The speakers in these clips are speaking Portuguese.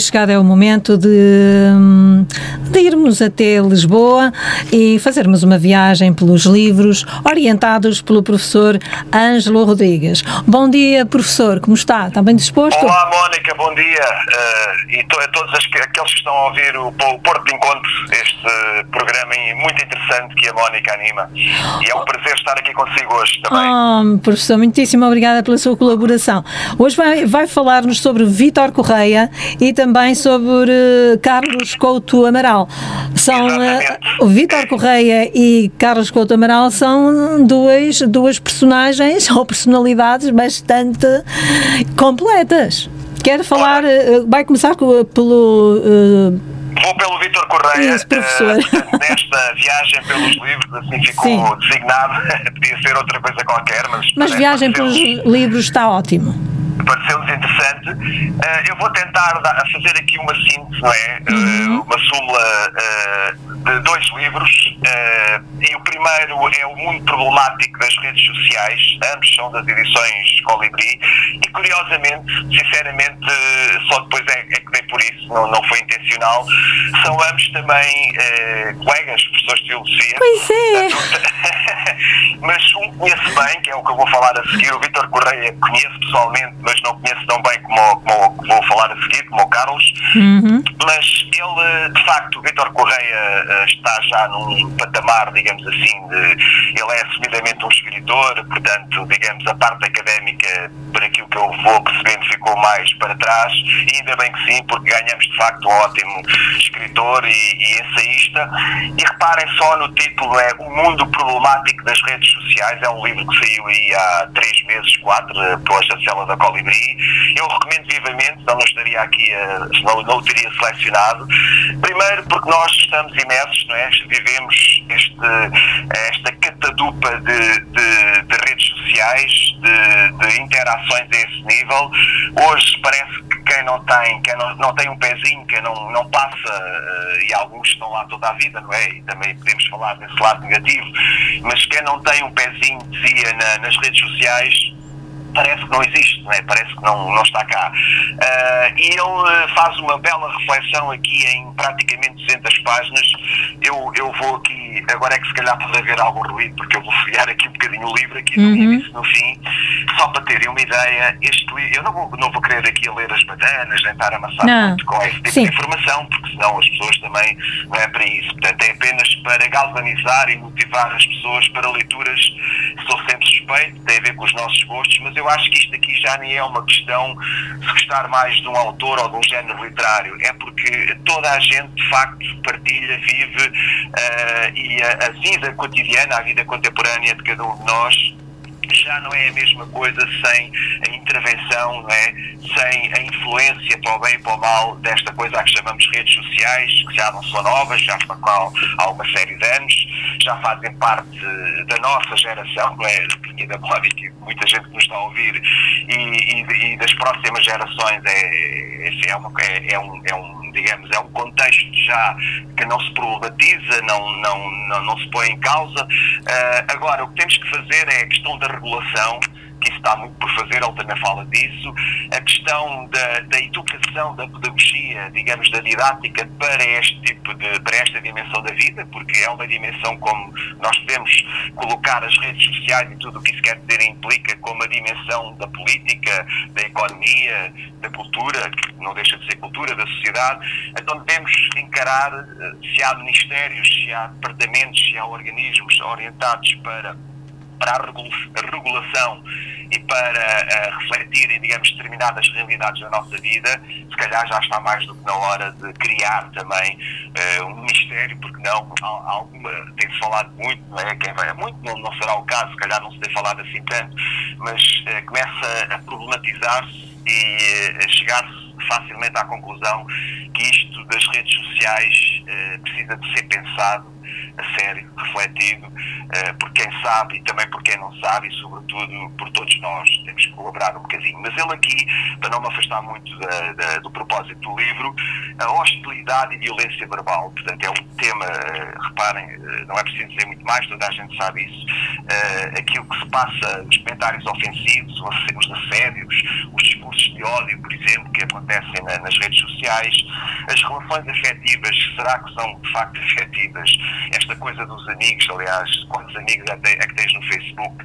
Chegado é o momento de, de irmos até Lisboa e fazermos uma viagem pelos livros orientados pelo professor Ângelo Rodrigues. Bom dia, professor, como está? Está bem disposto? Olá, Mónica, bom dia. Uh, e to, a todos as, aqueles que estão a ouvir o, o Porto de Encontro, este programa muito interessante que a Mónica anima. E é um prazer estar aqui consigo hoje também. Oh, professor, muitíssimo obrigada pela sua colaboração. Hoje vai, vai falar-nos sobre Vítor Correia e também sobre uh, Carlos Couto Amaral. São uh, Vítor Correia e Carlos Couto Amaral são duas, duas personagens ou personalidades bastante completas. Quer falar, uh, vai começar pelo Vou pelo Vítor Correia. Isso, professor. Uh, nesta viagem pelos livros, assim ficou Sim. designado. Podia ser outra coisa qualquer, mas. Mas viagem pelos livros está ótimo pareceu-nos interessante. Uh, eu vou tentar dar, fazer aqui uma síntese, não é? Uh, uma súmula uh, de dois livros. e o primeiro é O Mundo Problemático das Redes Sociais. Ambos são das edições Colibri. E curiosamente, sinceramente, só depois é, é que dei por isso, não, não foi intencional. São ambos também colegas, professores de Filosofia. Pois é. mas um conheço bem, que é o que eu vou falar a seguir. O Vítor Correia conheço pessoalmente, mas não conheço tão bem como, como vou falar a seguir, como o Carlos, uhum. mas ele, de facto, o Vitor Correia eh, está já num patamar, digamos assim, de, ele é assumidamente um escritor, portanto, digamos, a parte académica, por aquilo que eu vou percebendo, ficou mais para trás, e ainda bem que sim, porque ganhamos de facto um ótimo escritor e, e ensaísta. E reparem só no título, é O Mundo Problemático das Redes Sociais, é um livro que saiu aí há três meses, quatro, pela chancela da Colibri. Eu recomendo vivamente, não estaria aqui, a, não, não o teria selecionado. Primeiro porque nós estamos imersos, não é? Vivemos este, esta catadupa de, de, de redes sociais, de, de, interações a esse nível. Hoje parece que quem não tem, quem não, não tem um pezinho, quem não, não passa, uh, e alguns estão lá toda a vida, não é? E também podemos falar desse lado negativo, mas quem não tem um pezinho, dizia, na, nas redes sociais, parece que não existe, não é? parece que não, não está cá. Uh, e ele faz uma bela reflexão aqui em praticamente 200 páginas. Eu, eu vou aqui, agora é que se calhar pode haver algum ruído, porque eu vou folhear aqui um bocadinho o livro, aqui no uhum. início no fim, só para terem uma ideia. Este livro, eu não vou, não vou querer aqui ler as bananas, nem estar amassado muito com esse tipo Sim. de informação, porque senão as pessoas também não é para isso. Portanto, é apenas para galvanizar e motivar as pessoas para leituras. Sou sempre suspeito, tem a ver com os nossos gostos, mas eu eu acho que isto aqui já nem é uma questão de gostar mais de um autor ou de um género literário, é porque toda a gente de facto partilha, vive uh, e a, a vida cotidiana, a vida contemporânea de cada um de nós já não é a mesma coisa sem a intervenção, não é? sem a influência para o bem e para o mal desta coisa a que chamamos redes sociais, que já não são novas, já estão há uma série de anos, já fazem parte da nossa geração, não é? Da da Mónica, muita gente que nos está a ouvir, e, e, e das próximas gerações é, é, é, uma, é, é um, é um digamos, é um contexto já que não se problematiza, não, não, não, não se põe em causa. Uh, agora, o que temos que fazer é a questão da regulação que isso está muito por fazer, ele também fala disso, a questão da, da educação, da pedagogia, digamos, da didática para este tipo de, para esta dimensão da vida, porque é uma dimensão como nós podemos colocar as redes sociais e tudo o que isso quer dizer implica como a dimensão da política, da economia, da cultura, que não deixa de ser cultura, da sociedade, então devemos encarar eh, se há ministérios, se há departamentos, se há organismos orientados para para a regulação e para uh, refletirem, digamos, determinadas realidades da nossa vida, se calhar já está mais do que na hora de criar também uh, um ministério, porque não, alguma, tem-se falado muito, não é? Quem vai, muito não, não será o caso, se calhar não se tem falado assim tanto, mas uh, começa a problematizar-se e chegar-se facilmente à conclusão que isto das redes sociais precisa de ser pensado a sério, refletido, uh, por quem sabe e também por quem não sabe, e sobretudo por todos nós. Temos que colaborar um bocadinho. Mas ele aqui, para não me afastar muito da, da, do propósito do livro, a hostilidade e violência verbal. Portanto, é um tema, uh, reparem, uh, não é preciso dizer muito mais, toda a gente sabe isso. aquilo que se passa, os comentários ofensivos, os assédios, os discursos de ódio, por exemplo, que acontecem na, nas redes sociais, as relações afetivas, será que são de facto afetivas? Esta coisa dos amigos, aliás, quantos amigos é, que tens no Facebook?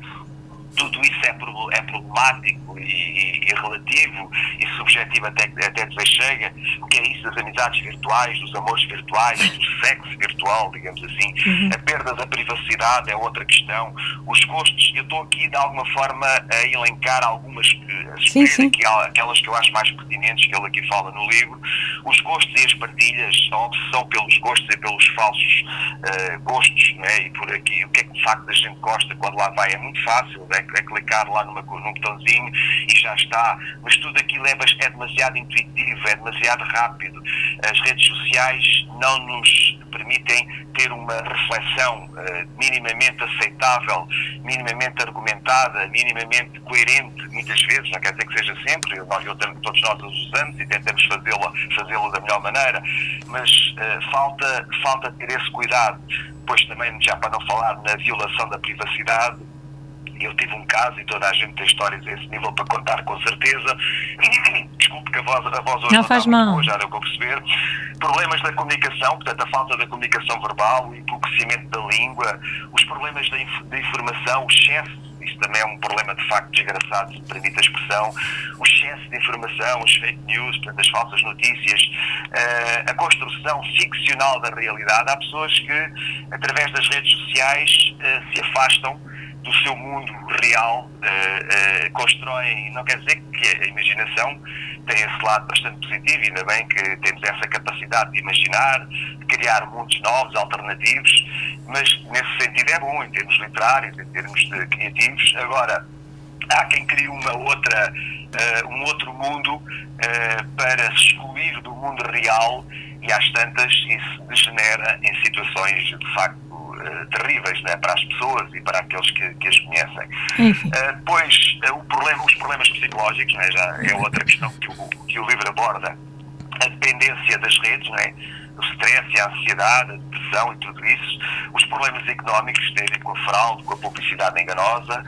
Tudo isso é, é problemático e, e, e, relativo e subjetivo até, até dizer chega. O que é isso das amizades virtuais, dos amores virtuais, do sexo virtual, digamos assim. Uhum. A perda da privacidade é outra questão. Os gostos, eu estou aqui de alguma forma a elencar algumas, a sim, sim. Aqui, aquelas que eu acho mais pertinentes, que ele aqui fala no livro. Os gostos e as partilhas, a obsessão pelos gostos e pelos falsos uh, gostos, né? e por aqui, o que é que de facto a gente gosta quando lá vai é muito fácil, né? É clicar lá numa, num botãozinho e já está. Mas tudo aquilo é, é demasiado intuitivo, é demasiado rápido. As redes sociais não nos permitem ter uma reflexão uh, minimamente aceitável, minimamente argumentada, minimamente coerente, muitas vezes, não quer dizer que seja sempre, eu, eu, todos nós os usamos e tentamos fazê-lo fazê da melhor maneira, mas uh, falta, falta ter esse cuidado. Depois também, já para não falar na violação da privacidade, eu tive um caso e toda a gente tem histórias a esse nível para contar, com certeza. Desculpe que a voz, a voz hoje não, não faz mal. Boa, já deu para perceber. Problemas da comunicação, portanto, a falta da comunicação verbal, o empobrecimento da língua, os problemas da, inf da informação, o excesso isso também é um problema de facto desgraçado, se permite a expressão, o excesso de informação, os fake news, portanto, as falsas notícias, uh, a construção ficcional da realidade. Há pessoas que, através das redes sociais, uh, se afastam do seu mundo real, uh, uh, constroem, não quer dizer que a imaginação tem esse lado bastante positivo, ainda bem que temos essa capacidade de imaginar, de criar mundos novos, alternativos, mas nesse sentido é bom, em termos literários, em termos de criativos. Agora, há quem crie uma outra, uh, um outro mundo para se excluir do mundo real e às tantas isso degenera em situações de facto uh, terríveis né, para as pessoas e para aqueles que, que as conhecem. Uh, depois, uh, o problema, os problemas psicológicos né, já é outra questão que o, que o livro aborda. A dependência das redes, né, o stress, a ansiedade, depressão e tudo isso, os problemas económicos que têm a ver com a fraude, com a publicidade enganosa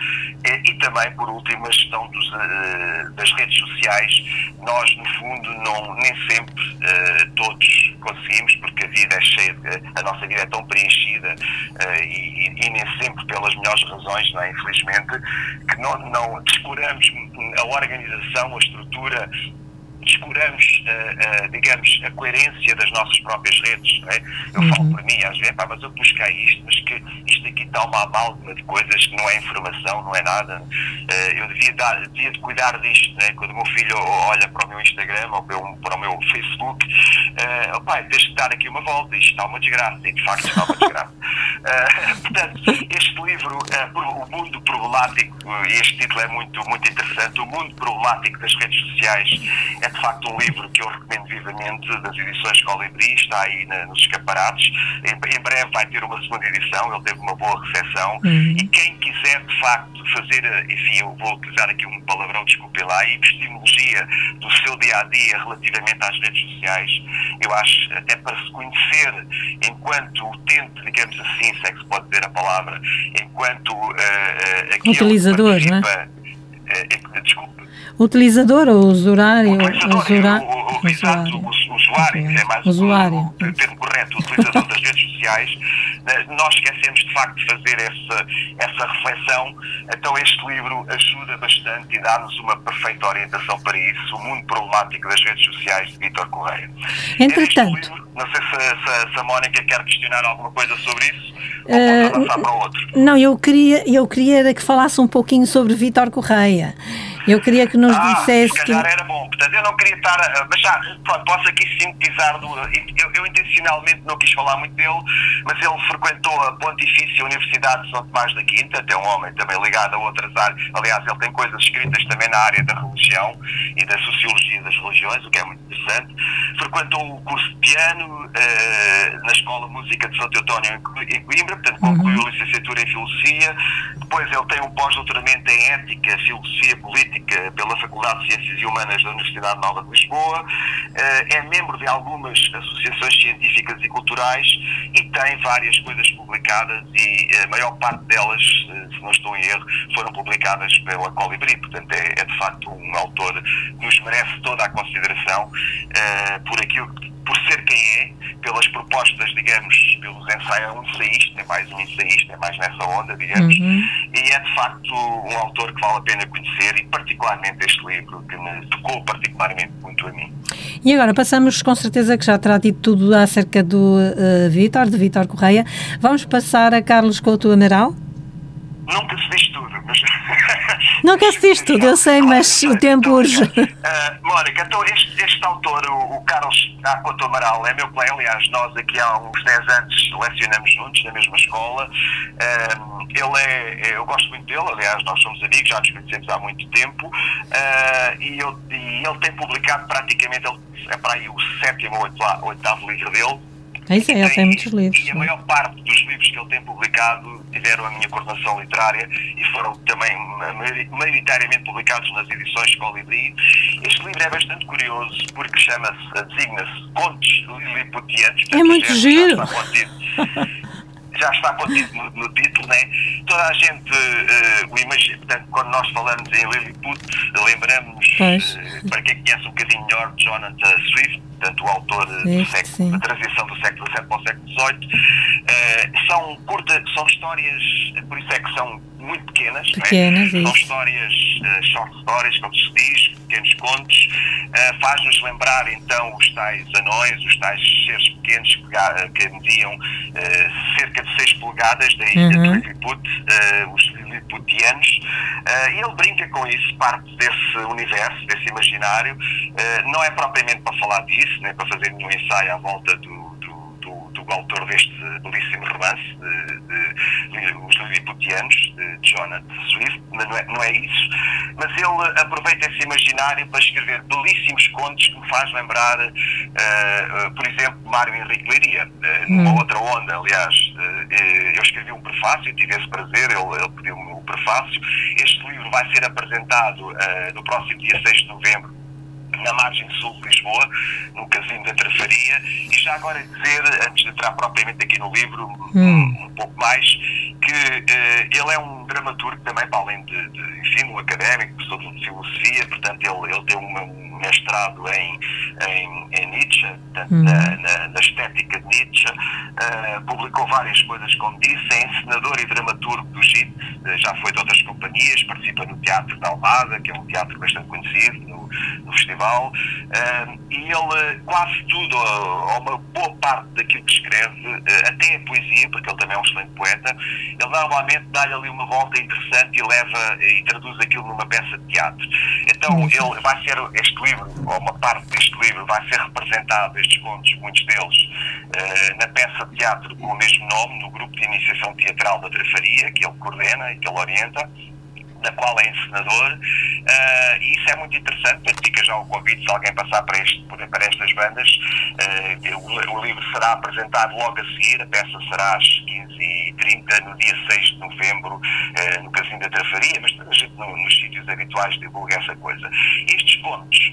e, e também, por último, a gestão dos, uh, das redes sociais. Nós, no fundo, não, nem sempre uh, todos conseguimos, porque a vida é cheia, a nossa vida é tão preenchida uh, e, e, nem sempre pelas melhores razões, não é? infelizmente, que não, não descuramos a organização, a estrutura descuramos, uh, uh, digamos, a coerência das nossas próprias redes. É? Eu uhum. falo por mim, às vezes, pá, mas eu busquei isto, mas que isto aqui está uma amálgama de coisas que não é informação, não é nada. Uh, eu devia, dar, devia de cuidar disto. Né? Quando o meu filho olha para o meu Instagram ou para o meu Facebook, uh, opa, tens de dar aqui uma volta, isto está uma desgraça, e de facto está uma desgraça. portanto, este livro, O Mundo Problemático, este título é muito, muito interessante, O Mundo Problemático das Redes Sociais, é de facto um livro que eu recomendo vivamente, das edições Colibri, está aí na, nos escaparates. Em, em, breve vai ter uma segunda edição, ele teve uma boa recepção. Uhum. E quem quiser, de facto, fazer, enfim, eu vou utilizar aqui um palavrão, desculpe lá, epistemologia do seu dia a dia relativamente às redes sociais, eu acho, até para se conhecer enquanto utente, digamos assim, se é que se pode dizer a palavra, enquanto uh, uh, utilizador, não é? Uh, desculpe Utilizador ou usuário? Utilizador, usura... o, o, exato, o usuário, é mais usuário. o, o termo correto, o utilizador das redes sociais. Né, nós esquecemos de facto de fazer essa, essa reflexão, então este livro ajuda bastante e dá-nos uma perfeita orientação para isso, o mundo problemático das redes sociais de Vítor Correia. Entretanto. Livro, não sei se, se, se, a Mónica quer questionar alguma coisa sobre isso uh. Não, eu queria, eu queria que falasse um pouquinho sobre Vítor Correia. Eu queria que nos ah, dissesse. Se calhar era bom. Portanto, eu não queria estar. A, mas já, pronto, posso aqui sintetizar. Do, eu, eu, intencionalmente não quis falar muito dele, mas ele frequentou a Pontifícia Universidade de São Tomás da Quinta, até um homem também ligado a outras áreas. Aliás, ele tem coisas escritas também na área da religião e da sociologia das religiões, o que é muito interessante. Frequentou o curso de piano ano uh, na Escola de Música de Santo António em Coimbra, portanto concluiu uhum. a licenciatura em Filosofia. Depois ele tem um pós-doutoramento em Ética, Filosofia Política pela Faculdade de Ciências e Humanas da Universidade Nova de Lisboa. Uh, é membro de algumas associações científicas e culturais e tem várias coisas publicadas e a maior parte delas, se não estou em erro, foram publicadas pela Colibri. Portanto, é, é de facto um autor que nos merece toda a consideração por aquilo por ser quem é, pelas propostas, digamos, pelos ensaios, é um ensaísta, é mais um ensaísta, é mais nessa onda, digamos, uhum. e é de facto um autor que vale a pena conhecer e particularmente este livro que me tocou particularmente muito a mim. E agora passamos, com certeza que já terá dito tudo acerca do uh, Vítor, de Vítor Correia, vamos passar a Carlos Couto Amaral? Nunca se diz tudo, mas... Não quer se diz tudo, eu sei, mas o tempo urge. Uh, Mónica, então este, este autor, o, o Carlos Couto Amaral, é meu colega, aliás, nós aqui há uns 10 anos lecionamos juntos na mesma escola. Uh, ele é, é, eu gosto muito dele, aliás, nós somos amigos, já nos conhecemos há muito tempo, uh, e, eu, e, ele tem publicado praticamente, ele, é para aí o sétimo ou oitavo livro dele, é isso, ele tem muitos livros. E a maior parte dos livros que ele tem publicado tiveram a minha coordenação literária e foram também maioritariamente publicados nas edições Colibri. Este livro é bastante curioso porque chama-se, designa-se Contos Liliputianos. É muito giro. já está contido no, no, título, né? Toda a gente uh, o imagina, portanto, quando nós falamos em Lilliput, lembramos, uh, para quem conhece um bocadinho melhor, Jonathan Swift, portanto, o autor do século, da transição do século XVII para o século XVIII. Uh, são, curta, são histórias, por isso é que são muito pequenas, é? pequenas são histórias, uh, short stories, como se diz, pequenos contos, uh, faz-nos lembrar então os tais anões, os tais seres pequenos que, que mediam cerca de 6 polegadas, daí uhum. Lilliput, os Lilliputianos, e ele brinca com isso, parte desse universo, desse imaginário, não é propriamente para falar disso, nem para fazer nenhum ensaio à volta do, autor deste belíssimo romance, de, de, de Os Lilliputianos, de Jonathan Swift, mas não é, não é isso. Mas ele aproveita esse imaginário para escrever belíssimos contos que me faz lembrar, uh, uh, por exemplo, Mário Henrique Leiria, uh, numa hum. outra onda, aliás. eu escrevi um prefácio, tive esse prazer, ele, ele pediu-me o prefácio. Este livro vai ser apresentado no próximo dia 6 de novembro na margem sul de Lisboa, no casino da Trafaria, e já agora dizer, antes de entrar propriamente aqui no livro, hum. um, um, pouco mais, que uh, ele é um dramaturgo também, para além de, de um académico, professor de filosofia, portanto ele, ele tem um mestrado em, em, em Nietzsche, portanto, hum. na, na, na, estética de Nietzsche, uh, publicou várias coisas, como disse, é encenador e dramaturgo do JIT, uh, já foi de outras companhias, participa no Teatro da Almada, que é um teatro bastante conhecido no, no festival, uh, e ele quase tudo, ou uma boa parte daquilo que escreve, até a poesia, porque ele também é um excelente poeta, ele normalmente dá-lhe ali uma volta interessante e leva e traduz aquilo numa peça de teatro. Então ele vai ser este livro ou uma parte deste livro, vai ser representado, estes contos, muitos deles, na peça teatro com o mesmo nome, no grupo de iniciação teatral da Trafaria, que ele coordena e que ele orienta na qual é encenador, uh, e isso é muito interessante, fica já o convite, se alguém passar para, este, para estas bandas, uh, o, o, livro será apresentado logo a seguir, a peça será às 15h30, no dia 6 de novembro, uh, no Casino da Trafaria, mas a gente no, nos sítios habituais divulga essa coisa. Estes contos,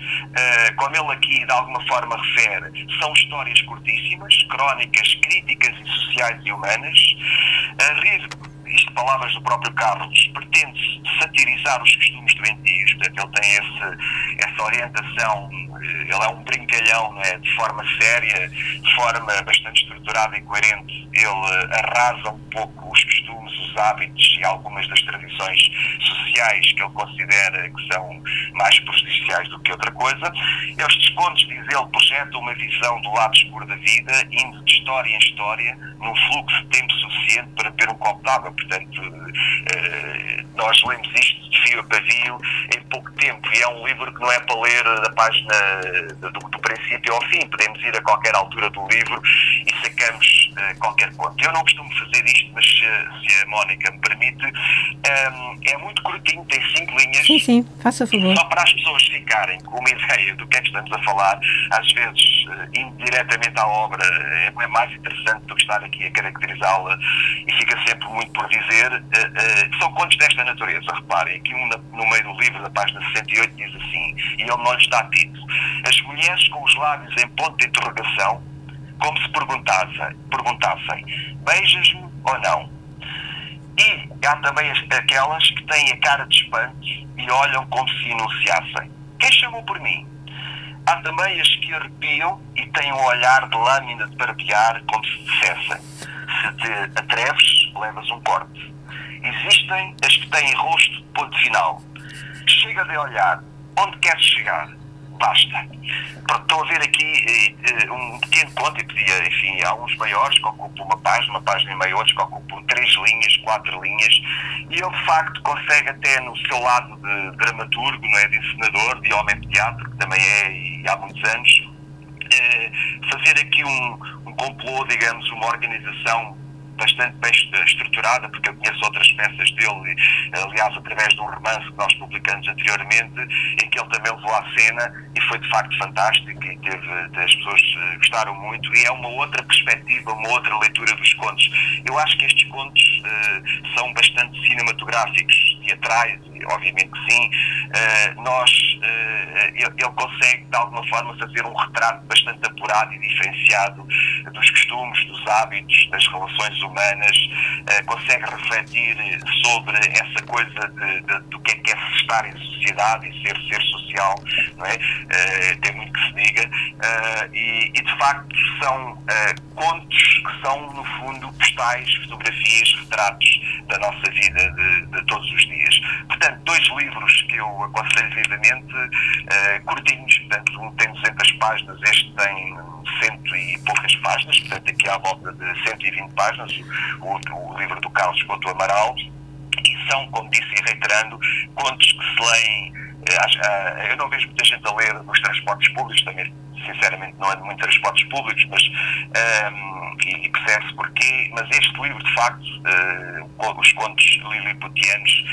como ele aqui de alguma forma refere, são histórias curtíssimas, crónicas, críticas e sociais e humanas, isto palavras do próprio Carlos, pretende satirizar os costumes doentios, portanto ele tem esse, essa orientação, ele é um brincalhão, não é? de forma séria, de forma bastante estruturada e coerente, ele arrasa um pouco os costumes, os hábitos e algumas das tradições sociais que ele considera que são mais prejudiciais do que outra coisa. Estes contos, diz ele, projetam uma visão do lado escuro da vida, indo de história em história, num fluxo de tempo suficiente para beber um copo d'água. Portanto, eh, nós lemos isto de fio a pavio em pouco tempo e é um livro que não é para ler da página do, do princípio ao fim. Podemos ir a qualquer altura do livro e sacamos uh, qualquer conto. Eu não costumo fazer isto, mas se, se a Mónica me permite, Um, é muito curtinho, tem cinco linhas. Sim, sim, faça favor. Só para as pessoas ficarem com uma ideia do que é que estamos a falar, às vezes, uh, indo diretamente à obra, é, é mais interessante do que estar aqui a caracterizá-la e fica sempre muito por dizer. São contos desta natureza, reparem, aqui um na, no meio do livro, da página 68, diz assim, e ele não lhes dá título. As mulheres com os lábios em ponto de interrogação, como se perguntassem, perguntassem beijas-me ou não? E há também aquelas que têm a cara de espanto e olham como se enunciassem. Quem chamou por mim? Há também as que arrepiam e têm um olhar de lâmina de barbear como se dissessem. Se te atreves, levas um corte. Existem as que têm rosto ponto final. Chega de olhar. Onde queres chegar? Basta. Pronto, estou a ver aqui eh, um pequeno conto, e pedia, enfim, há uns maiores que ocupam uma página, uma página e meia, outros que ocupam três linhas, quatro linhas, e ele de facto consegue até no seu lado de dramaturgo, não é, de encenador, de homem de teatro, que também é e há muitos anos, eh, fazer aqui um, um complô, digamos, uma organização bastante bem estruturada, porque eu conheço outras peças dele, aliás, através de um romance que nós publicamos anteriormente, em que ele também levou à cena e foi de facto fantástico e teve, as pessoas eh, gostaram muito e é uma outra perspectiva, uma outra leitura dos contos. Eu acho que estes contos uh, são bastante cinematográficos, teatrais, obviamente que sim. Uh, nós, ele, consegue de alguma forma fazer um retrato bastante apurado e diferenciado dos costumes, dos hábitos, das relações humanas, uh, consegue refletir sobre essa coisa de, de, do que é que é estar em sociedade e ser ser social, não é? Uh, tem muito que se diga, uh, e, e, de facto são contos que são, no fundo, postais, fotografias, retratos da nossa vida de, de todos os dias. Portanto, dois livros que eu aconselho vivamente, curtinhos, portanto, um tem 200 páginas, este tem cento e poucas páginas, portanto, aqui à volta de 120 páginas, o, o livro do Carlos Couto Amaral, e são, como disse e reiterando, contos que se leem. Eh, eh, eu não vejo muita gente a ler nos transportes públicos, também sinceramente não ando muito transportes públicos, mas um, ehm, e, percebe-se porquê, mas este livro de facto, uh, os contos liliputianos,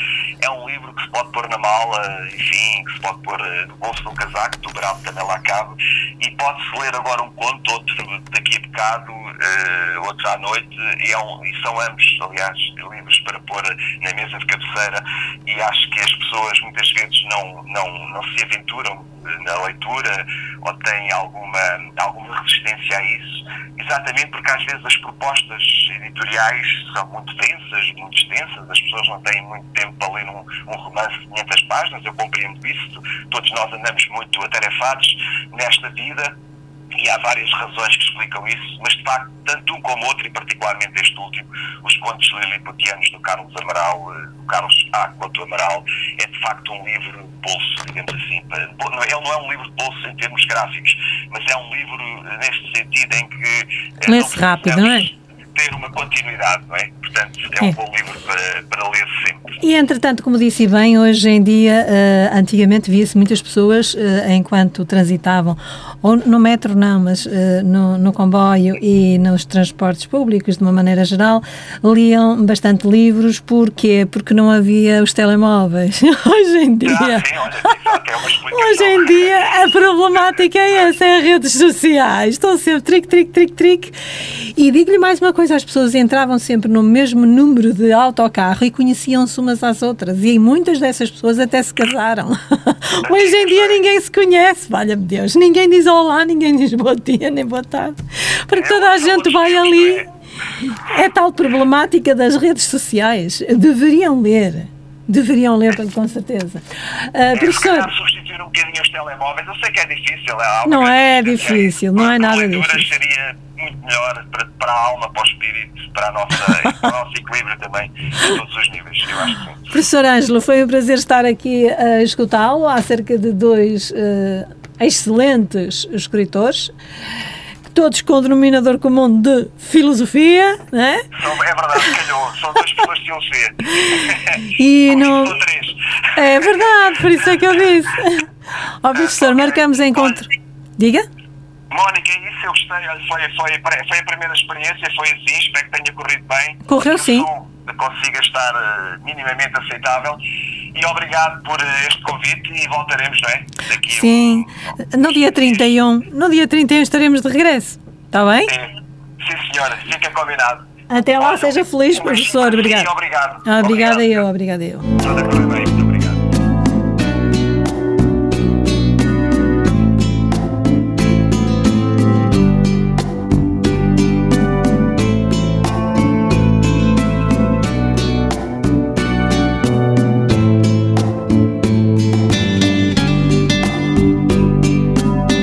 é um livro que se pode pôr na mala, enfim, que se pode pôr no bolso do casaco, dobrado também lá cabe, e pode-se ler agora um conto, outro daqui a bocado, uh, outro à noite, e, é um, e são ambos, aliás, livros para pôr na mesa de cabeceira, e acho que as pessoas muitas vezes não, não, não se aventuram na leitura ou têm alguma, alguma resistência a isso, exatamente porque às vezes as propostas editoriais são muito densas, muito extensas, as pessoas não têm muito tempo para ler um, um romance de 500 páginas, eu compreendo isso, todos nós andamos muito atarefados nesta vida e há várias razões que explicam isso, mas de facto, tanto um como outro, e particularmente este último, os contos liliputianos do Carlos Amaral, eh, do Carlos A. Couto Amaral, é de facto um livro de bolso, digamos assim. Ele não é um livro de bolso em termos gráficos, mas é um livro eh, neste sentido em que. Eh, Lê-se rápido, não é? Ter uma continuidade, não é? Portanto, é, é. um bom livro para, para ler sempre. E, entretanto, como disse bem, hoje em dia, uh, antigamente via-se muitas pessoas, uh, enquanto transitavam, ou no metro não, mas uh, no, no, comboio e nos transportes públicos, de uma maneira geral, liam bastante livros, porquê? Porque não havia os telemóveis. hoje em dia... Ah, sim, olha, é hoje em dia, a problemática é essa, é as redes sociais. Estão sempre tric, tric, tric, tric. E digo-lhe mais uma coisa, depois as pessoas entravam sempre no mesmo número de autocarro e conheciam-se umas às outras. E muitas dessas pessoas até se casaram. Hoje em dia ninguém se conhece, valha-me Deus. Ninguém diz olá, ninguém diz bom dia, nem boa tarde. Porque toda a gente vai ali. É tal problemática das redes sociais. Deveriam ler. Deveriam ler, com certeza. Uh, professor. substituir um bocadinho os telemóveis, eu sei que é difícil. É não é difícil, não é nada difícil. seria muito melhor para, para a alma, para o espírito, para, a nossa, para o nosso equilíbrio também, em todos os níveis. Eu acho que Professor Ângelo, foi um prazer estar aqui a escutá-lo acerca de dois uh, excelentes escritores todos com o denominador comum de filosofia, não é? é verdade, calhou, são duas pessoas de filosofia. E não... É verdade, por isso é que eu disse. Ó, oh, professor, marcamos encontro. Diga? Mónica, isso eu gostei, foi, foi, foi a primeira experiência, foi assim, espero que tenha corrido bem. Correu sim. Sou, consiga estar uh, minimamente aceitável. E obrigado por este convite e voltaremos, não é? Daqui Sim, um... no dia 31, no dia 31 estaremos de regresso, está bem? Sim, Sim senhora, fica combinado. Até lá, Olha, seja feliz, professor. Obrigado. Obrigado. Obrigada eu, obrigada eu.